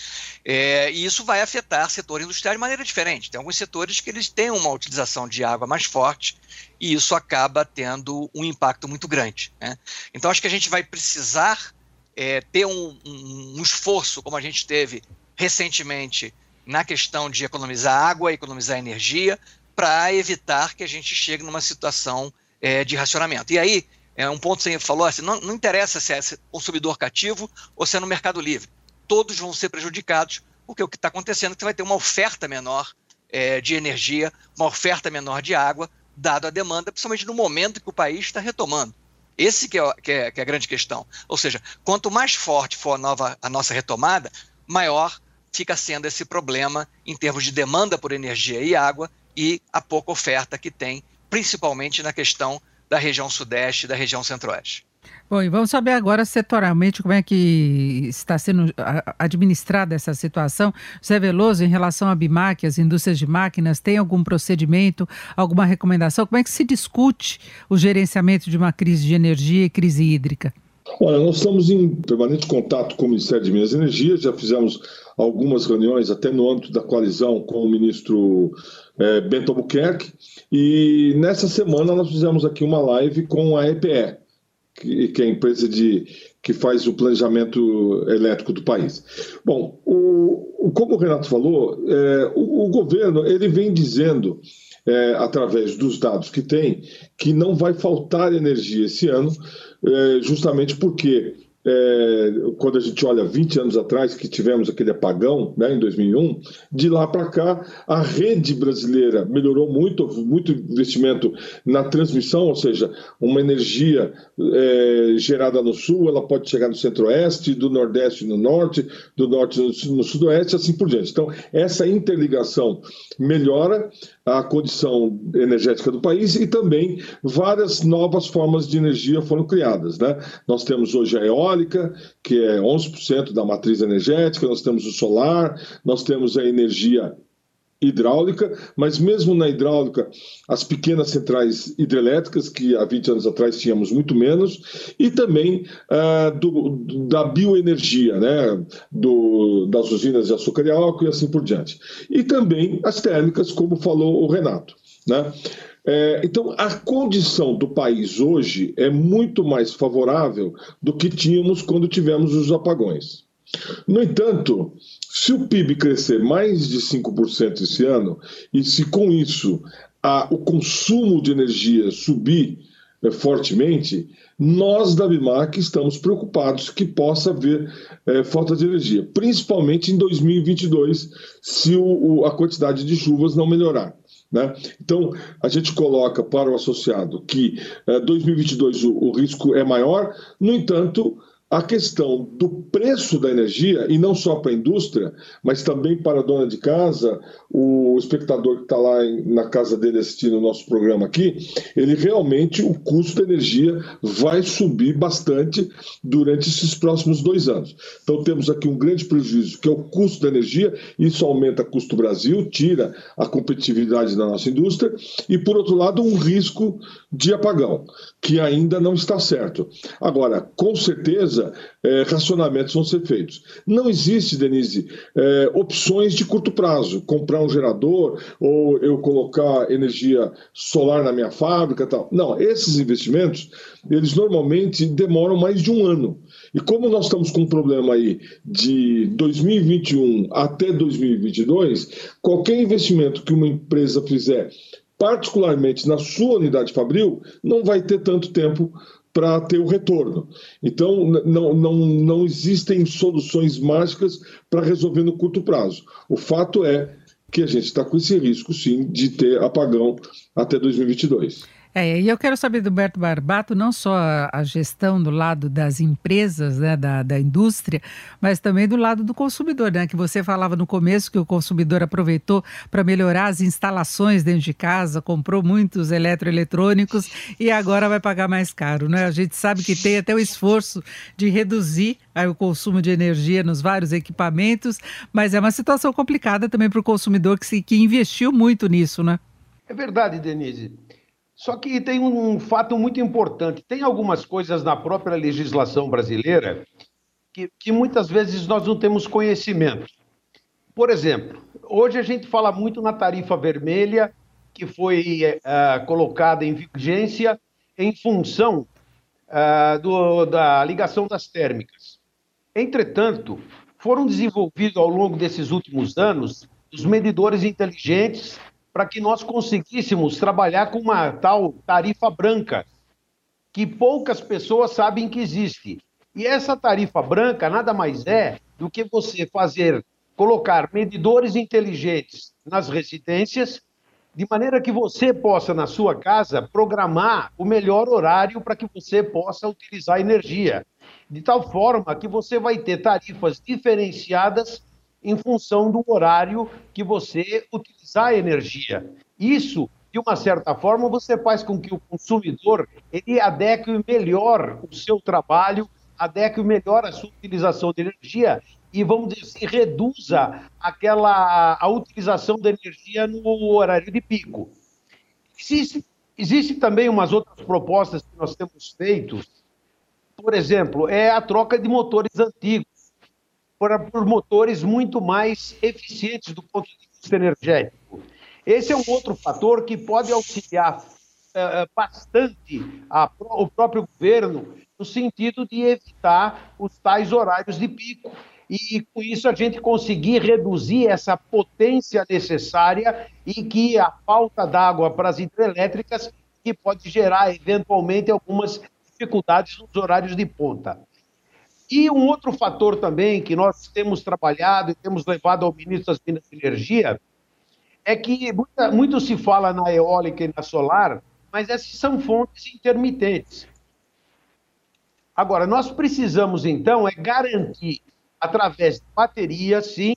É, e isso vai afetar setor industrial de maneira diferente. Tem alguns setores que eles têm uma utilização de água mais forte e isso acaba tendo um impacto muito grande. Né? Então, acho que a gente vai precisar é, ter um, um, um, esforço, como a gente teve recentemente na questão de economizar água, economizar energia, para evitar que a gente chegue numa situação é, de racionamento. E aí, é um ponto que você falou assim, não, não interessa se é consumidor cativo ou se é no mercado livre todos vão ser prejudicados, porque o que está acontecendo é que você vai ter uma oferta menor é, de energia, uma oferta menor de água, dado a demanda, principalmente no momento que o país está retomando. Esse que é, que, é, que é, a grande questão. Ou seja, quanto mais forte for a, nova, a nossa retomada, maior fica sendo esse problema em termos de demanda por energia e água e a pouca oferta que tem, principalmente na questão da região sudeste e da região centro-oeste. Bom, e vamos saber agora setorialmente como é que está sendo administrada essa situação. Zé Veloso, em relação à BIMAC, as indústrias de máquinas, tem algum procedimento, alguma recomendação? Como é que se discute o gerenciamento de uma crise de energia e crise hídrica? Olha, nós estamos em permanente contato com o Ministério de Minas e Energia, já fizemos algumas reuniões até no âmbito da coalizão com o ministro é, Bento Albuquerque, e nessa semana nós fizemos aqui uma live com a EPE, que, que é a empresa de, que faz o planejamento elétrico do país. Bom, o, como o Renato falou, é, o, o, governo ele vem dizendo, é, através dos dados que tem, que não vai faltar energia esse ano, é, justamente porque é, quando a gente olha 20 anos atrás, que tivemos aquele apagão, né, em 2001, de lá para cá, a rede brasileira melhorou muito, muito investimento na transmissão, ou seja, uma energia é, gerada no sul, ela pode chegar no centro-oeste, do nordeste no norte, do norte no, sudoeste, assim por diante. Então, essa interligação melhora a condição energética do país e também várias novas formas de energia foram criadas. Né? Nós temos hoje a eólica, que é 11% da matriz energética, nós temos o solar, nós temos a energia hidráulica, mas mesmo na hidráulica, as pequenas centrais hidrelétricas, que há 20 anos atrás tínhamos muito menos, e também uh, do, da bioenergia, né, do, das usinas de açúcar e álcool e assim por diante. E também as térmicas, como falou o Renato. Né? É, então, a condição do país hoje é muito mais favorável do que tínhamos quando tivemos os apagões. No entanto, se o PIB crescer mais de 5% esse ano, e se com isso a, o consumo de energia subir é, fortemente, nós da BIMAC estamos preocupados que possa haver é, falta de energia, principalmente em 2022, se o, o, a quantidade de chuvas não melhorar. Né? Então, a gente coloca para o associado que é, 2022 o, o risco é maior, no entanto, a questão do preço da energia, e não só para a indústria, mas também para a dona de casa, o espectador que está lá na casa dele assistindo o nosso programa aqui, ele realmente, o custo da energia vai subir bastante durante esses próximos dois anos. Então temos aqui um grande prejuízo, que é o custo da energia, isso aumenta o custo do Brasil, tira a competitividade da nossa indústria, e por outro lado, um risco de apagão, que ainda não está certo. Agora, com certeza, é, racionamentos vão ser feitos. Não existe, Denise, é, opções de curto prazo, comprar um gerador ou eu colocar energia solar na minha fábrica tal. Não, esses investimentos, eles normalmente demoram mais de um ano. E como nós estamos com um problema aí de 2021 até 2022, qualquer investimento que uma empresa fizer particularmente na sua unidade fabril, não vai ter tanto tempo para ter o retorno. Então, não, não, não existem soluções mágicas para resolver no curto prazo. O fato é que a gente está com esse risco, sim, de ter apagão até 2022. É, e eu quero saber do Berto Barbato não só a, gestão do lado das empresas, né, da, da indústria, mas também do lado do consumidor, né? Que você falava no começo que o consumidor aproveitou para melhorar as instalações dentro de casa, comprou muitos eletroeletrônicos e agora vai pagar mais caro, né? A gente sabe que tem até o esforço de reduzir aí, o consumo de energia nos vários equipamentos, mas é uma situação complicada também para o consumidor que, se, que investiu muito nisso, né? É verdade, Denise. Só que tem um fato muito importante: tem algumas coisas na própria legislação brasileira que, que muitas vezes nós não temos conhecimento. Por exemplo, hoje a gente fala muito na tarifa vermelha, que foi uh, colocada em vigência em função uh, do, da ligação das térmicas. Entretanto, foram desenvolvidos ao longo desses últimos anos os medidores inteligentes para que nós conseguíssemos trabalhar com uma tal tarifa branca, que poucas pessoas sabem que existe. E essa tarifa branca nada mais é do que você fazer, colocar medidores inteligentes nas residências, de maneira que você possa, na sua casa, programar o melhor horário para que você possa utilizar energia. De tal forma que você vai ter tarifas diferenciadas em função do horário que você utilizar a energia. Isso, de uma certa forma, você faz com que o consumidor ele adeque melhor o seu trabalho, adeque melhor a sua utilização de energia e, vamos dizer assim, reduza aquela, a utilização da energia no horário de pico. Existe, existe também umas outras propostas que nós temos feito, por exemplo, é a troca de motores antigos por, por motores muito mais eficientes do ponto de vista energético. Esse é um outro fator que pode auxiliar uh, bastante a, o próprio governo no sentido de evitar os tais horários de pico e com isso a gente conseguir reduzir essa potência necessária e que a falta d'água para as hidrelétricas que pode gerar eventualmente algumas dificuldades nos horários de ponta. E um outro fator também que nós temos trabalhado e temos levado ao ministro das Minas e Energia é que muita, muito se fala na eólica e na solar, mas essas são fontes intermitentes. Agora, nós precisamos, então, é garantir, através de baterias, sim,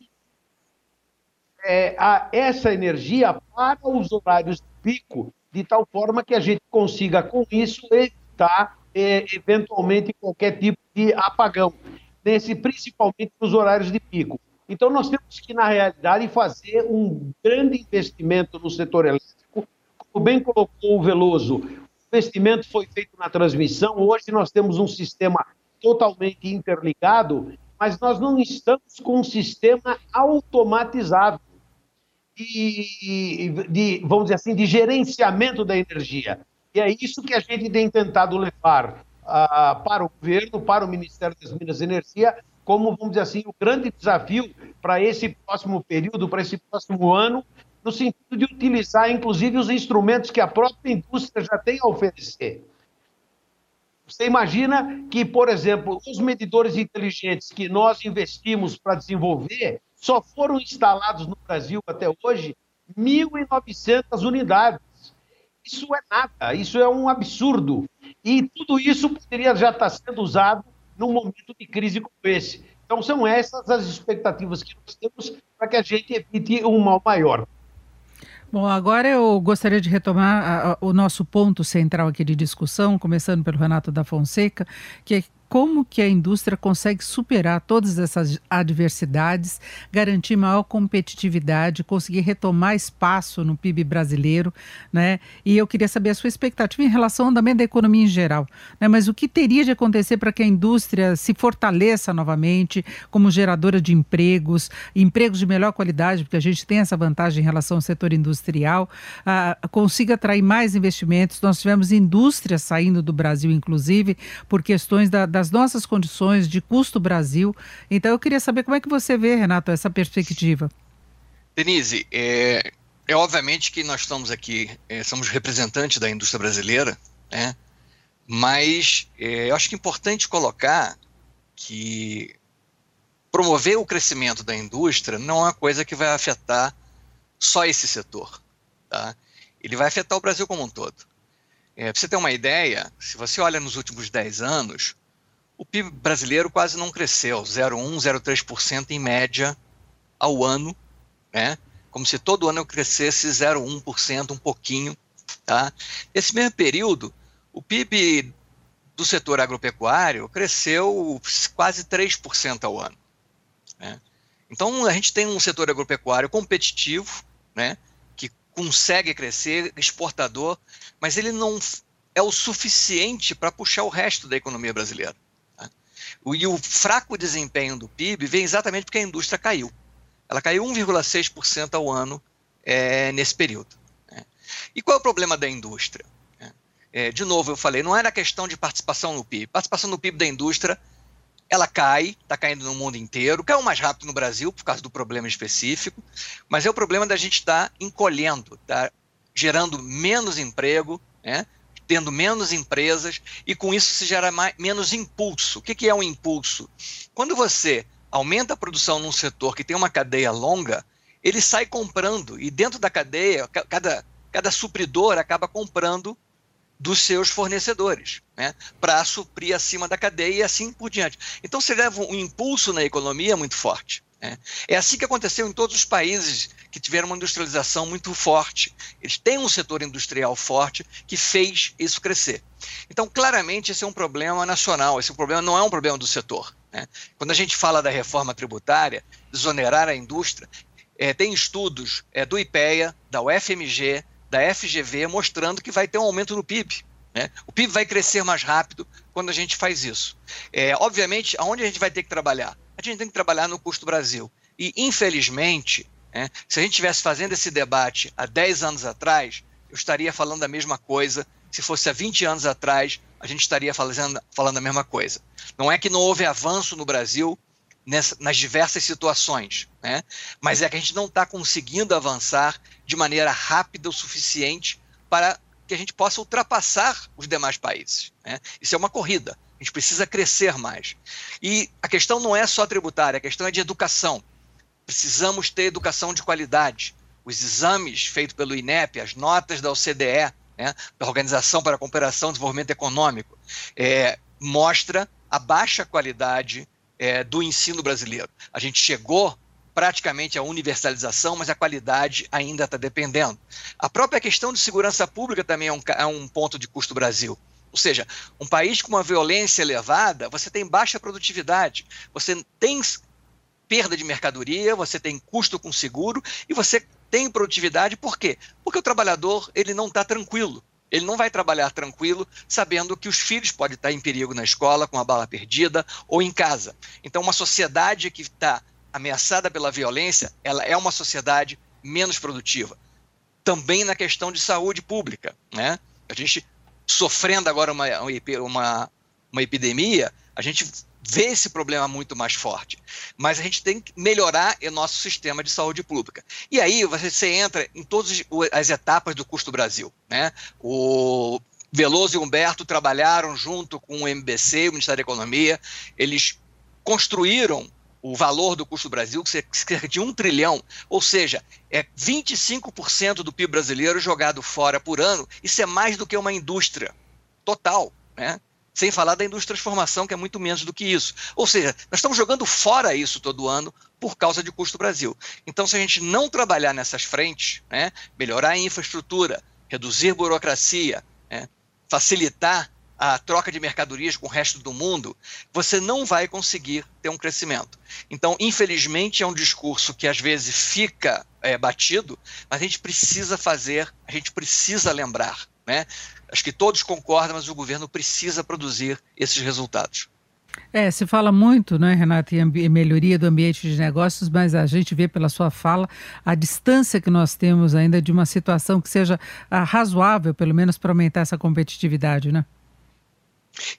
é, a, essa energia para os horários de pico, de tal forma que a gente consiga, com isso, evitar é, eventualmente qualquer tipo de apagão, nesse, principalmente nos horários de pico. Então, nós temos que, na realidade, fazer um grande investimento no setor elétrico. Como bem colocou o Veloso, o investimento foi feito na transmissão. Hoje nós temos um sistema totalmente interligado, mas nós não estamos com um sistema automatizado. de, de, vamos dizer assim, de gerenciamento da energia. E é isso que a gente tem tentado levar uh, para o governo, para o Ministério das Minas e Energia, como, vamos dizer assim, o grande desafio para esse próximo período, para esse próximo ano, no sentido de utilizar, inclusive, os instrumentos que a própria indústria já tem a oferecer. Você imagina que, por exemplo, os medidores inteligentes que nós investimos para desenvolver só foram instalados no Brasil até hoje 1.900 unidades. Isso é nada, isso é um absurdo. E tudo isso poderia já estar sendo usado num momento de crise como esse. Então, são essas as expectativas que nós temos para que a gente evite um mal maior. Bom, agora eu gostaria de retomar a, a, o nosso ponto central aqui de discussão, começando pelo Renato da Fonseca, que como que a indústria consegue superar todas essas adversidades, garantir maior competitividade, conseguir retomar espaço no PIB brasileiro, né? E eu queria saber a sua expectativa em relação ao andamento da economia em geral, né? Mas o que teria de acontecer para que a indústria se fortaleça novamente como geradora de empregos, empregos de melhor qualidade, porque a gente tem essa vantagem em relação ao setor industrial, ah, consiga atrair mais investimentos. Nós tivemos indústrias saindo do Brasil, inclusive, por questões da, da das nossas condições de custo Brasil. Então eu queria saber como é que você vê, Renato, essa perspectiva. Denise, é, é obviamente que nós estamos aqui, é, somos representantes da indústria brasileira, né? mas é, eu acho que é importante colocar que promover o crescimento da indústria não é uma coisa que vai afetar só esse setor. Tá? Ele vai afetar o Brasil como um todo. É, para você ter uma ideia, se você olha nos últimos 10 anos, o PIB brasileiro quase não cresceu, 0,1, 0,3% em média ao ano, né? Como se todo ano eu crescesse 0,1%, um pouquinho, tá? Nesse mesmo período, o PIB do setor agropecuário cresceu quase 3% ao ano. Né? Então, a gente tem um setor agropecuário competitivo, né, que consegue crescer, exportador, mas ele não é o suficiente para puxar o resto da economia brasileira. E o fraco desempenho do PIB vem exatamente porque a indústria caiu. Ela caiu 1,6% ao ano é, nesse período. Né? E qual é o problema da indústria? É, de novo, eu falei, não era questão de participação no PIB. Participação no PIB da indústria, ela cai, está caindo no mundo inteiro, caiu mais rápido no Brasil por causa do problema específico, mas é o problema da gente estar tá encolhendo, tá gerando menos emprego, né? Tendo menos empresas e com isso se gera mais, menos impulso. O que, que é um impulso? Quando você aumenta a produção num setor que tem uma cadeia longa, ele sai comprando e dentro da cadeia, cada, cada supridor acaba comprando dos seus fornecedores, né, para suprir acima da cadeia e assim por diante. Então você leva um impulso na economia muito forte. Né? É assim que aconteceu em todos os países que tiveram uma industrialização muito forte. Eles têm um setor industrial forte que fez isso crescer. Então, claramente, esse é um problema nacional, esse é problema, não é um problema do setor. Né? Quando a gente fala da reforma tributária, desonerar a indústria, é, tem estudos é, do IPEA, da UFMG, da FGV, mostrando que vai ter um aumento no PIB. Né? O PIB vai crescer mais rápido quando a gente faz isso. É, obviamente, aonde a gente vai ter que trabalhar? a gente tem que trabalhar no custo Brasil. E, infelizmente, né, se a gente estivesse fazendo esse debate há 10 anos atrás, eu estaria falando a mesma coisa. Se fosse há 20 anos atrás, a gente estaria falando, falando a mesma coisa. Não é que não houve avanço no Brasil nessa, nas diversas situações, né? mas é que a gente não está conseguindo avançar de maneira rápida o suficiente para que a gente possa ultrapassar os demais países. Né? Isso é uma corrida. A gente precisa crescer mais. E a questão não é só tributária, a questão é de educação. Precisamos ter educação de qualidade. Os exames feitos pelo INEP, as notas da OCDE, né, da Organização para a Cooperação e Desenvolvimento Econômico, é, mostra a baixa qualidade é, do ensino brasileiro. A gente chegou praticamente à universalização, mas a qualidade ainda está dependendo. A própria questão de segurança pública também é um, é um ponto de custo Brasil. Ou seja, um país com uma violência elevada, você tem baixa produtividade, você tem perda de mercadoria, você tem custo com seguro e você tem produtividade. Por quê? Porque o trabalhador ele não está tranquilo. Ele não vai trabalhar tranquilo sabendo que os filhos podem estar em perigo na escola, com a bala perdida ou em casa. Então, uma sociedade que está ameaçada pela violência, ela é uma sociedade menos produtiva. Também na questão de saúde pública. Né? A gente sofrendo agora uma, uma, uma epidemia, a gente vê esse problema muito mais forte. Mas a gente tem que melhorar o nosso sistema de saúde pública. E aí você entra em todas as etapas do custo Brasil. Né? O Veloso e Humberto trabalharam junto com o MBC, o Ministério da Economia, eles construíram o valor do custo Brasil, que cerca de um trilhão, ou seja, é 25% do PIB brasileiro jogado fora por ano, isso é mais do que uma indústria total, né? sem falar da indústria de transformação, que é muito menos do que isso. Ou seja, nós estamos jogando fora isso todo ano por causa de custo Brasil. Então, se a gente não trabalhar nessas frentes, né, melhorar a infraestrutura, reduzir burocracia, né, facilitar a troca de mercadorias com o resto do mundo, você não vai conseguir ter um crescimento. Então, infelizmente, é um discurso que às vezes fica é, batido, mas a gente precisa fazer, a gente precisa lembrar. Né? Acho que todos concordam, mas o governo precisa produzir esses resultados. É, se fala muito, né, Renato, em melhoria do ambiente de negócios, mas a gente vê pela sua fala a distância que nós temos ainda de uma situação que seja ah, razoável, pelo menos para aumentar essa competitividade, né?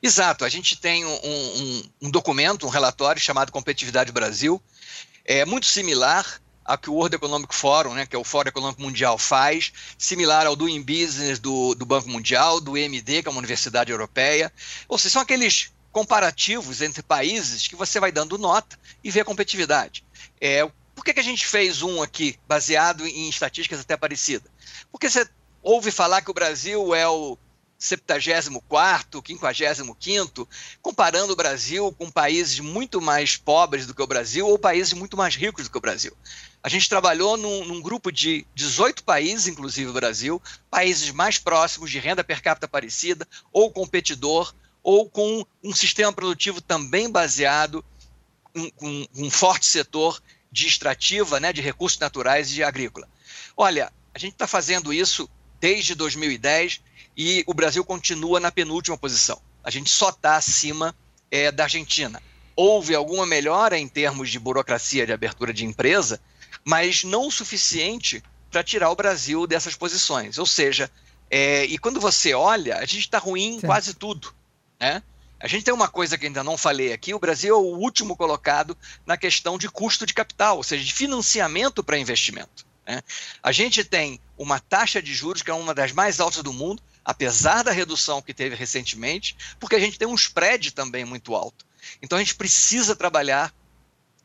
Exato. A gente tem um, um, um documento, um relatório chamado Competitividade Brasil, é muito similar a que o World Economic Forum, né, que é o Fórum Econômico Mundial, faz, similar ao Doing Business do, do Banco Mundial, do EMD, que é uma universidade europeia. Ou seja, são aqueles comparativos entre países que você vai dando nota e vê a competitividade. É, por que, que a gente fez um aqui, baseado em estatísticas até parecidas? Porque você ouve falar que o Brasil é o 74º, 55º, comparando o Brasil com países muito mais pobres do que o Brasil ou países muito mais ricos do que o Brasil. A gente trabalhou num, num, grupo de 18 países, inclusive o Brasil, países mais próximos de renda per capita parecida, ou competidor, ou com um sistema produtivo também baseado com um, um, um, forte setor de extrativa, né, de recursos naturais e de agrícola. Olha, a gente está fazendo isso desde 2010 e o Brasil continua na penúltima posição. A gente só está acima é, da Argentina. Houve alguma melhora em termos de burocracia de abertura de empresa, mas não o suficiente para tirar o Brasil dessas posições. Ou seja, é, e quando você olha, a gente está ruim em quase tudo. Né? A gente tem uma coisa que ainda não falei aqui: o Brasil é o último colocado na questão de custo de capital, ou seja, de financiamento para investimento. Né? A gente tem uma taxa de juros que é uma das mais altas do mundo, apesar da redução que teve recentemente, porque a gente tem um spread também muito alto. Então a gente precisa trabalhar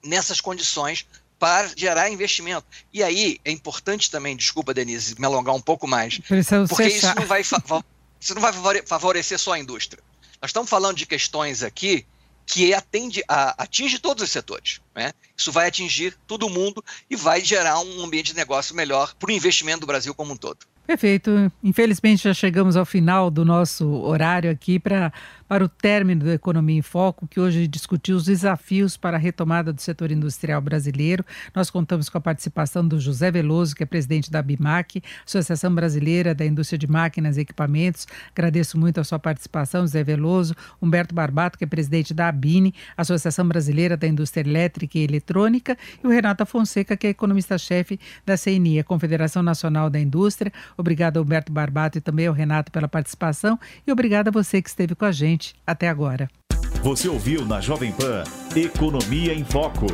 nessas condições para gerar investimento. E aí é importante também, desculpa, Denise, me alongar um pouco mais, Precisamos porque isso não, vai isso não vai favorecer só a indústria. Nós estamos falando de questões aqui que atende a, atinge todos os setores. Né? Isso vai atingir todo mundo e vai gerar um ambiente de negócio melhor para o investimento do Brasil como um todo. Perfeito. Infelizmente já chegamos ao final do nosso horário aqui para para o término da Economia em Foco, que hoje discutiu os desafios para a retomada do setor industrial brasileiro. Nós contamos com a participação do José Veloso, que é presidente da BIMAC, Associação Brasileira da Indústria de Máquinas e Equipamentos. Agradeço muito a sua participação, José Veloso. Humberto Barbato, que é presidente da ABINE, Associação Brasileira da Indústria Elétrica e Eletrônica, e o Renato Fonseca, que é economista-chefe da CNI, a Confederação Nacional da Indústria. Obrigado, Humberto Barbato, e também ao Renato pela participação, e obrigado a você que esteve com a gente gente até agora. Você ouviu na Jovem Pan Economia em Foco,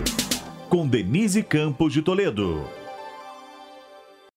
com Denise Campos de Toledo.